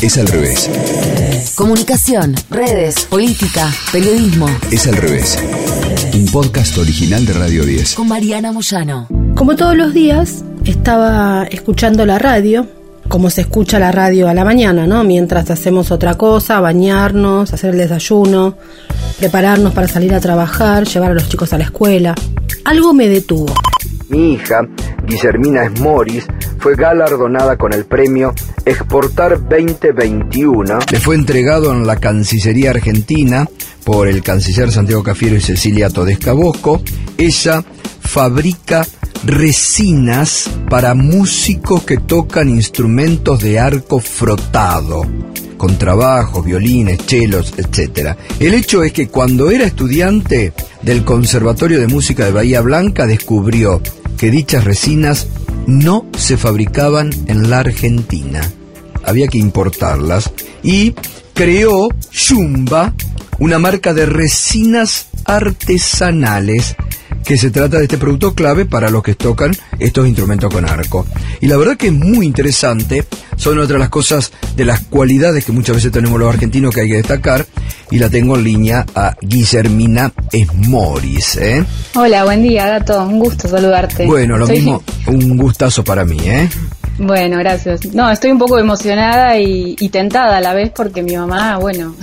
Es al revés. Comunicación, redes, política, periodismo. Es al revés. Un podcast original de Radio 10. Con Mariana Moyano. Como todos los días, estaba escuchando la radio, como se escucha la radio a la mañana, ¿no? Mientras hacemos otra cosa, bañarnos, hacer el desayuno, prepararnos para salir a trabajar, llevar a los chicos a la escuela. Algo me detuvo. Mi hija, Guillermina Esmoris, fue galardonada con el premio Exportar 2021. Le fue entregado en la Cancillería Argentina por el canciller Santiago Cafiero y Cecilia Todesca Bosco. Ella fabrica resinas para músicos que tocan instrumentos de arco frotado contrabajos, violines, chelos, etc. El hecho es que cuando era estudiante del Conservatorio de Música de Bahía Blanca descubrió que dichas resinas no se fabricaban en la Argentina. Había que importarlas y creó Yumba, una marca de resinas artesanales que se trata de este producto clave para los que tocan estos instrumentos con arco. Y la verdad que es muy interesante, son otras las cosas de las cualidades que muchas veces tenemos los argentinos que hay que destacar, y la tengo en línea a Guillermina Esmoris. ¿eh? Hola, buen día, Gato, un gusto saludarte. Bueno, lo mismo, un gustazo para mí, ¿eh? Bueno, gracias. No, estoy un poco emocionada y, y tentada a la vez porque mi mamá, bueno,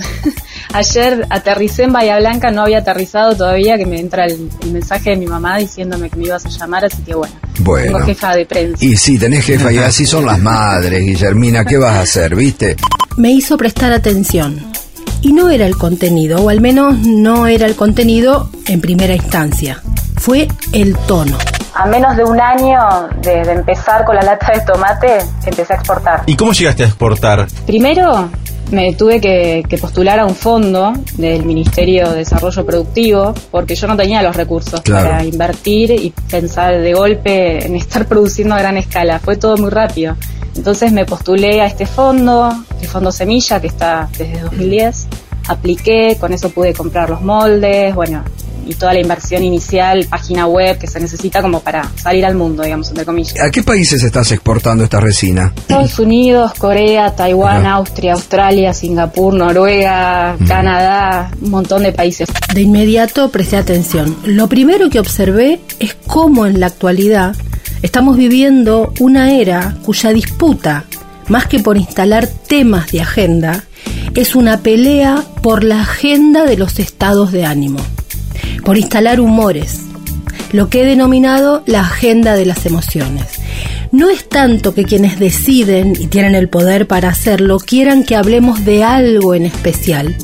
Ayer aterricé en Bahía Blanca, no había aterrizado todavía, que me entra el, mensaje de mi mamá diciéndome que me ibas a llamar, así que bueno. Bueno. Tengo jefa de prensa. Y sí, tenés jefa, y así son las madres, Guillermina, ¿qué vas a hacer, viste? Me hizo prestar atención. Y no era el contenido, o al menos no era el contenido en primera instancia. Fue el tono. A menos de un año de, de empezar con la lata de tomate, empecé a exportar. ¿Y cómo llegaste a exportar? Primero, me tuve que, postular a un fondo del Ministerio de Desarrollo Productivo porque yo no tenía los recursos para invertir y pensar de golpe en estar produciendo a gran escala. Fue todo muy rápido. Entonces me postulé a este fondo, el Fondo Semilla, que está desde 2010. Apliqué, con eso pude comprar los moldes, bueno, y toda la inversión inicial, página web que se necesita como para salir al mundo, digamos, entre comillas. ¿A qué países estás exportando esta resina? Estados Unidos, Corea, Taiwán, Austria, Australia, Singapur, Noruega, Canadá, un montón de países. De inmediato presté atención. Lo primero que observé es cómo en la actualidad estamos viviendo una era cuya disputa, más que por instalar temas de agenda, es una pelea por la agenda de los estados de ánimo por instalar humores, lo que he denominado la agenda de las emociones. No es tanto que quienes deciden y tienen el poder para hacerlo quieran que hablemos de algo en especial,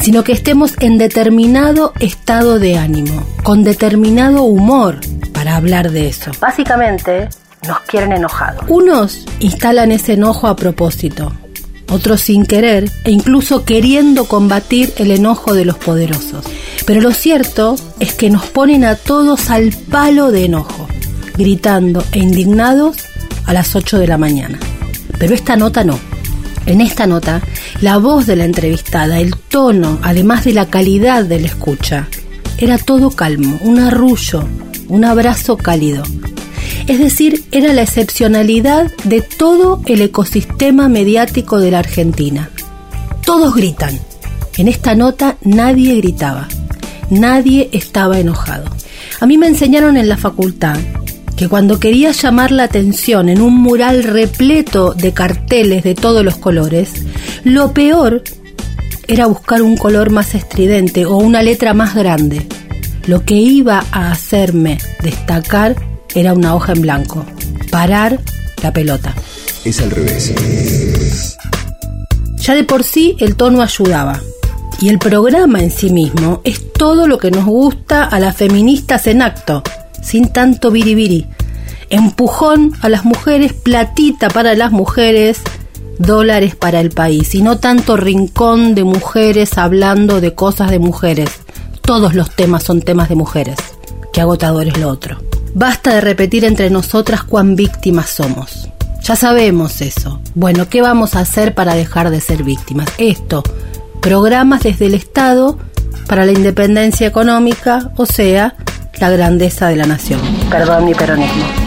sino que estemos en determinado estado de ánimo, con determinado humor para hablar de eso. Básicamente, nos quieren enojados. Unos instalan ese enojo a propósito, otros sin querer e incluso queriendo combatir el enojo de los poderosos. Pero lo cierto es que nos ponen a todos al palo de enojo, gritando e indignados a las 8 de la mañana. Pero esta nota no. En esta nota, la voz de la entrevistada, el tono, además de la calidad de la escucha, era todo calmo, un arrullo, un abrazo cálido, es decir, era la excepcionalidad de todo el ecosistema mediático de la Argentina. Todos gritan. En esta nota nadie gritaba, nadie estaba enojado. A mí me enseñaron en la facultad que cuando quería llamar la atención en un mural repleto de carteles de todos los colores, lo peor era buscar un color más estridente o una letra más grande. Lo que iba a hacerme destacar era una hoja en blanco. Parar la pelota. Es al revés. Ya de por sí el tono ayudaba. Y el programa en sí mismo es todo lo que nos gusta a las feministas en acto, sin tanto biribiri. Empujón a las mujeres, platita para las mujeres, dólares para el país, y no tanto rincón de mujeres hablando de cosas de mujeres. Todos los temas son temas de mujeres. Qué agotador es lo otro. Basta de repetir entre nosotras cuán víctimas somos. Ya sabemos eso. Bueno, ¿qué vamos a hacer para dejar de ser víctimas? Esto, programas desde el Estado para la independencia económica, o sea, la grandeza de la nación. Perdón mi peronismo.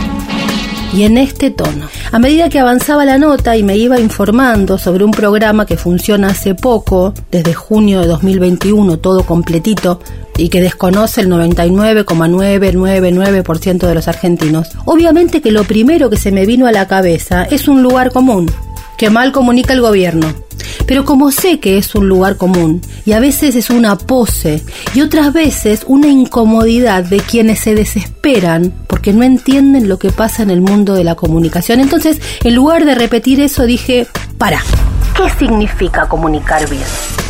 Y en este tono. A medida que avanzaba la nota y me iba informando sobre un programa que funciona hace poco, desde junio de 2021, todo completito, y que desconoce el 99,999% de los argentinos, obviamente que lo primero que se me vino a la cabeza es un lugar común, que mal comunica el gobierno. Pero como sé que es un lugar común, y a veces es una pose, y otras veces una incomodidad de quienes se desesperan porque no entienden lo que pasa en el mundo de la comunicación, entonces en lugar de repetir eso dije, para, ¿qué significa comunicar bien?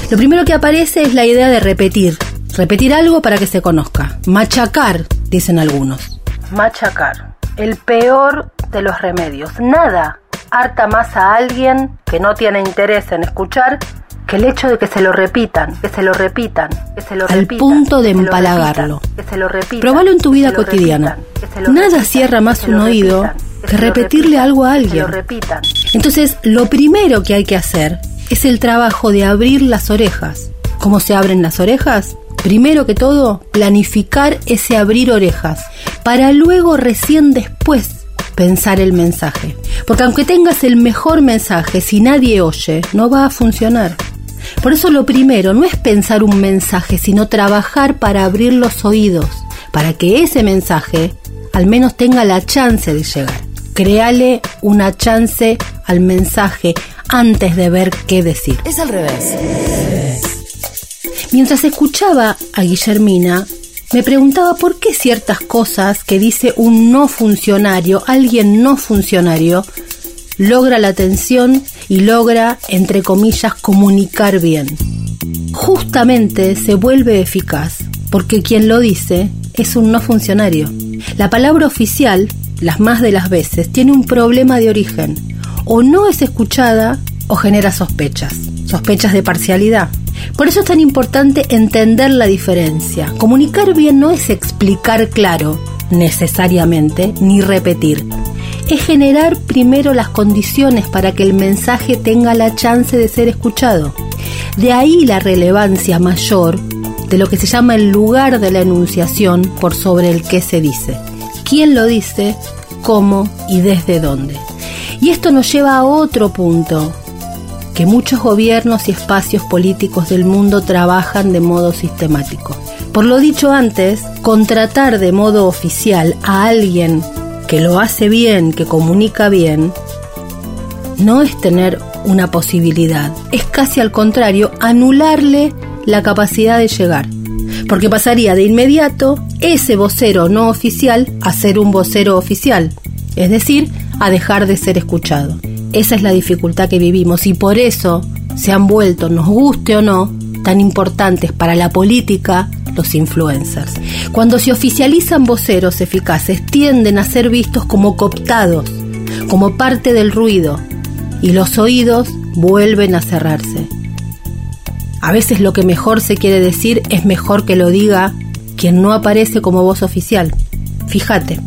Lo primero que aparece es la idea de repetir, repetir algo para que se conozca, machacar, dicen algunos. Machacar, el peor de los remedios, nada harta más a alguien que no tiene interés en escuchar que el hecho de que se lo repitan, que se lo repitan, que se lo repitan. Al punto de empalagarlo. Que se lo repitan. Probalo en tu vida cotidiana. Nada cierra más un oído que repetirle algo a alguien. Entonces, lo primero que hay que hacer es el trabajo de abrir las orejas. ¿Cómo se abren las orejas? Primero que todo, planificar ese abrir orejas, para luego recién después pensar el mensaje. Porque aunque tengas el mejor mensaje, si nadie oye, no va a funcionar. Por eso lo primero no es pensar un mensaje, sino trabajar para abrir los oídos, para que ese mensaje al menos tenga la chance de llegar. Créale una chance al mensaje antes de ver qué decir. Es al revés. Mientras escuchaba a Guillermina, me preguntaba por qué ciertas cosas que dice un no funcionario, alguien no funcionario, logra la atención y logra, entre comillas, comunicar bien. Justamente se vuelve eficaz porque quien lo dice es un no funcionario. La palabra oficial, las más de las veces, tiene un problema de origen. O no es escuchada o genera sospechas, sospechas de parcialidad. Por eso es tan importante entender la diferencia. Comunicar bien no es explicar claro, necesariamente, ni repetir. Es generar primero las condiciones para que el mensaje tenga la chance de ser escuchado. De ahí la relevancia mayor de lo que se llama el lugar de la enunciación por sobre el que se dice. ¿Quién lo dice? ¿Cómo? ¿Y desde dónde? Y esto nos lleva a otro punto, que muchos gobiernos y espacios políticos del mundo trabajan de modo sistemático. Por lo dicho antes, contratar de modo oficial a alguien que lo hace bien, que comunica bien, no es tener una posibilidad, es casi al contrario, anularle la capacidad de llegar. Porque pasaría de inmediato ese vocero no oficial a ser un vocero oficial, es decir, a dejar de ser escuchado. Esa es la dificultad que vivimos y por eso se han vuelto, nos guste o no, tan importantes para la política los influencers. Cuando se oficializan voceros eficaces, tienden a ser vistos como cooptados, como parte del ruido, y los oídos vuelven a cerrarse. A veces lo que mejor se quiere decir es mejor que lo diga quien no aparece como voz oficial. Fíjate.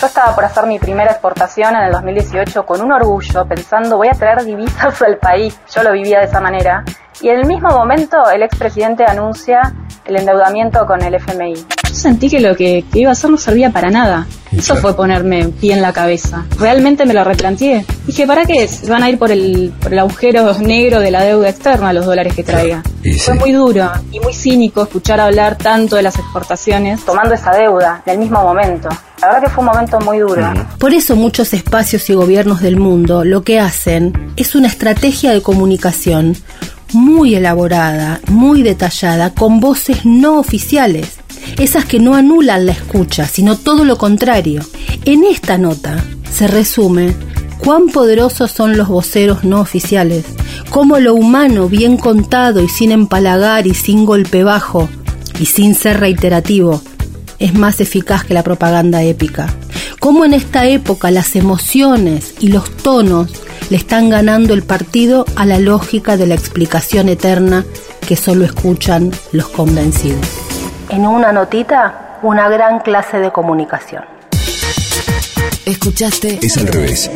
Yo estaba por hacer mi primera exportación en el 2018 con un orgullo, pensando voy a traer divisas al país. Yo lo vivía de esa manera. Y en el mismo momento el expresidente anuncia el endeudamiento con el FMI. Sentí que lo que, iba a hacer no servía para nada. Eso fue ponerme pie en la cabeza. Realmente me lo replanteé. Dije, ¿para qué? Van a ir por el, por el agujero negro de la deuda externa los dólares que traiga. Fue muy duro y muy cínico escuchar hablar tanto de las exportaciones tomando esa deuda en el mismo momento. La verdad que fue un momento muy duro. Por eso muchos espacios y gobiernos del mundo lo que hacen es una estrategia de comunicación muy elaborada, muy detallada, con voces no oficiales, esas que no anulan la escucha, sino todo lo contrario. En esta nota se resume cuán poderosos son los voceros no oficiales, cómo lo humano bien contado y sin empalagar y sin golpe bajo y sin ser reiterativo es más eficaz que la propaganda épica. Cómo en esta época las emociones y los tonos le están ganando el partido a la lógica de la explicación eterna que solo escuchan los convencidos. En una notita, una gran clase de comunicación. Escuchaste Es al revés.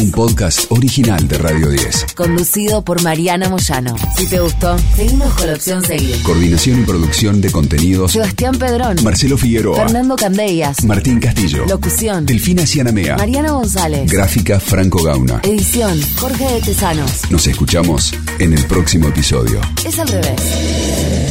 Un podcast original de Radio 10. Conducido por Mariana Moyano. Si te gustó, seguimos con la opción seguir. Coordinación y producción de contenidos. Sebastián Pedrón. Marcelo Figueroa. Fernando Candellas. Martín Castillo. Locución. Delfina Cianamea. Mariana González. Gráfica Franco Gauna. Edición. Jorge de Tesanos. Nos escuchamos en el próximo episodio. Es al revés.